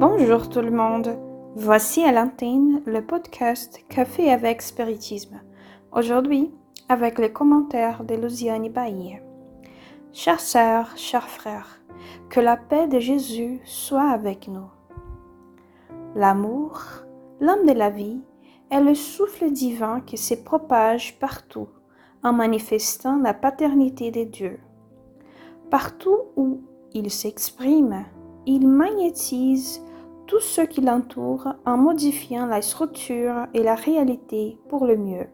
Bonjour tout le monde. Voici à l'antenne le podcast Café avec Spiritisme. Aujourd'hui, avec les commentaires de Luciani Bailly. Chères sœurs, chers frères, que la paix de Jésus soit avec nous. L'amour, l'âme de la vie, est le souffle divin qui se propage partout en manifestant la paternité de Dieu. Partout où il s'exprime, il magnétise tout ce qui l'entoure en modifiant la structure et la réalité pour le mieux.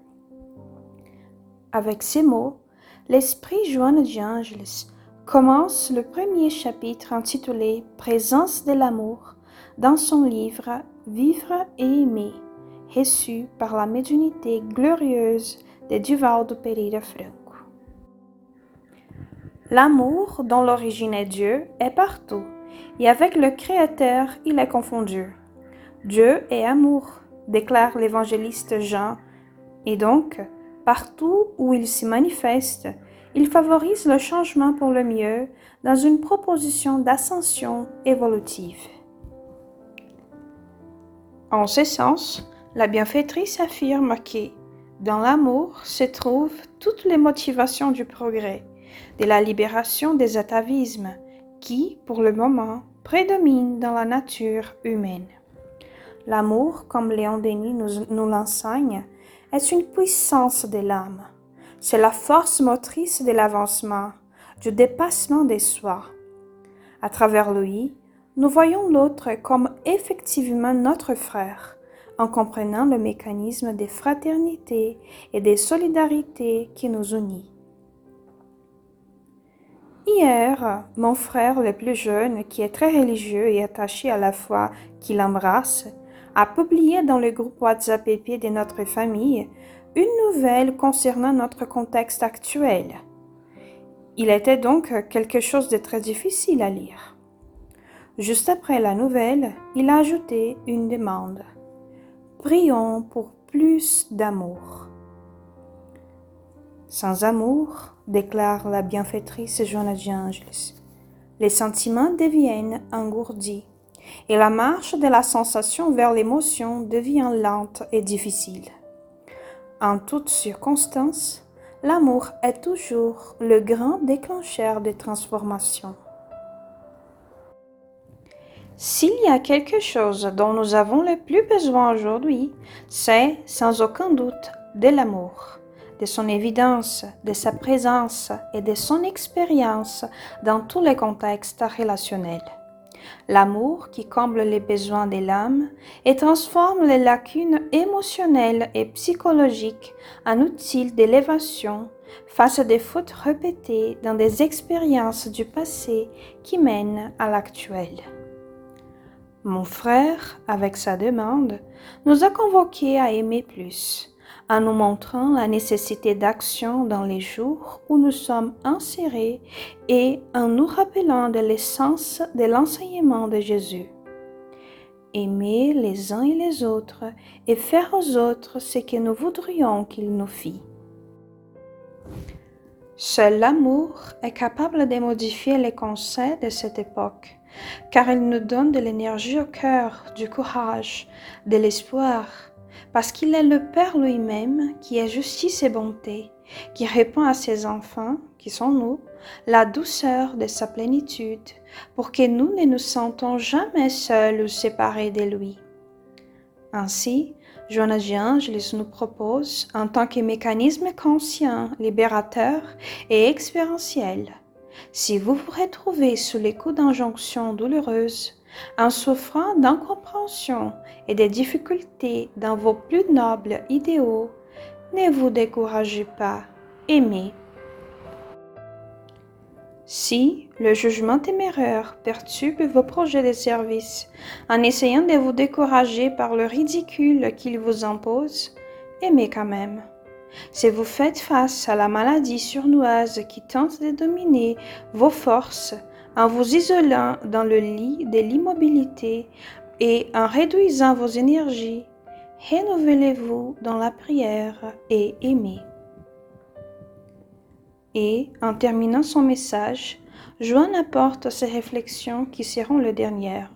Avec ces mots, l'esprit Joanne d'Angelis commence le premier chapitre intitulé Présence de l'amour dans son livre Vivre et aimer, reçu par la médiunité glorieuse de Duvaldo Pereira Franco. L'amour, dont l'origine est Dieu, est partout et avec le Créateur il est confondu. Dieu est amour, déclare l'évangéliste Jean, et donc, partout où il s'y manifeste, il favorise le changement pour le mieux dans une proposition d'ascension évolutive. En ce sens, la bienfaitrice affirme que dans l'amour se trouvent toutes les motivations du progrès, de la libération des atavismes, qui, pour le moment, prédomine dans la nature humaine. L'amour, comme Léon Denis nous, l'enseigne, est une puissance de l'âme. C'est la force motrice de l'avancement, du dépassement des soi. À travers lui, nous voyons l'autre comme effectivement notre frère, en comprenant le mécanisme des fraternités et des solidarités qui nous unit. Hier, mon frère le plus jeune, qui est très religieux et attaché à la foi qu'il embrasse, a publié dans le groupe WhatsApp de notre famille une nouvelle concernant notre contexte actuel. Il était donc quelque chose de très difficile à lire. Juste après la nouvelle, il a ajouté une demande. Prions pour plus d'amour. Sans amour, déclare la bienfaitrice Joanna Angelis, les sentiments deviennent engourdis et la marche de la sensation vers l'émotion devient lente et difficile. En toutes circonstances, l'amour est toujours le grand déclencheur des transformations. S'il y a quelque chose dont nous avons le plus besoin aujourd'hui, c'est sans aucun doute de l'amour de son évidence, de sa présence et de son expérience dans tous les contextes relationnels. L'amour qui comble les besoins de l'âme et transforme les lacunes émotionnelles et psychologiques en outils d'élévation face à des fautes répétées dans des expériences du passé qui mènent à l'actuel. Mon frère, avec sa demande, nous a convoqués à aimer plus en nous montrant la nécessité d'action dans les jours où nous sommes insérés et en nous rappelant de l'essence de l'enseignement de Jésus. Aimer les uns et les autres et faire aux autres ce que nous voudrions qu'ils nous fient. Seul l'amour est capable de modifier les conseils de cette époque, car il nous donne de l'énergie au cœur, du courage, de l'espoir, parce qu'il est le Père lui-même qui est justice et bonté, qui répond à ses enfants, qui sont nous, la douceur de sa plénitude, pour que nous ne nous sentons jamais seuls ou séparés de lui. Ainsi, Joanna Angelis nous propose, en tant que mécanisme conscient, libérateur et expérientiel, si vous vous retrouvez sous les coups d'injonctions douloureuses, en souffrant d'incompréhension et de difficultés dans vos plus nobles idéaux, ne vous découragez pas, aimez. Si le jugement téméraire perturbe vos projets de service en essayant de vous décourager par le ridicule qu'il vous impose, aimez quand même. Si vous faites face à la maladie surnoise qui tente de dominer vos forces, en vous isolant dans le lit de l'immobilité et en réduisant vos énergies, renouvelez-vous dans la prière et aimez. Et, en terminant son message, Joanne apporte ses réflexions qui seront les dernières.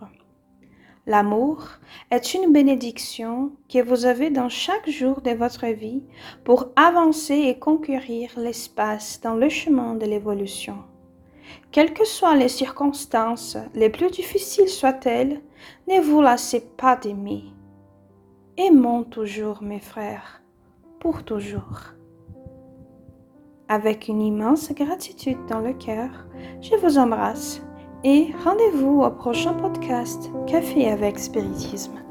L'amour est une bénédiction que vous avez dans chaque jour de votre vie pour avancer et conquérir l'espace dans le chemin de l'évolution. Quelles que soient les circonstances, les plus difficiles soient-elles, ne vous lassez pas d'aimer. Aimons toujours, mes frères, pour toujours. Avec une immense gratitude dans le cœur, je vous embrasse et rendez-vous au prochain podcast Café avec Spiritisme.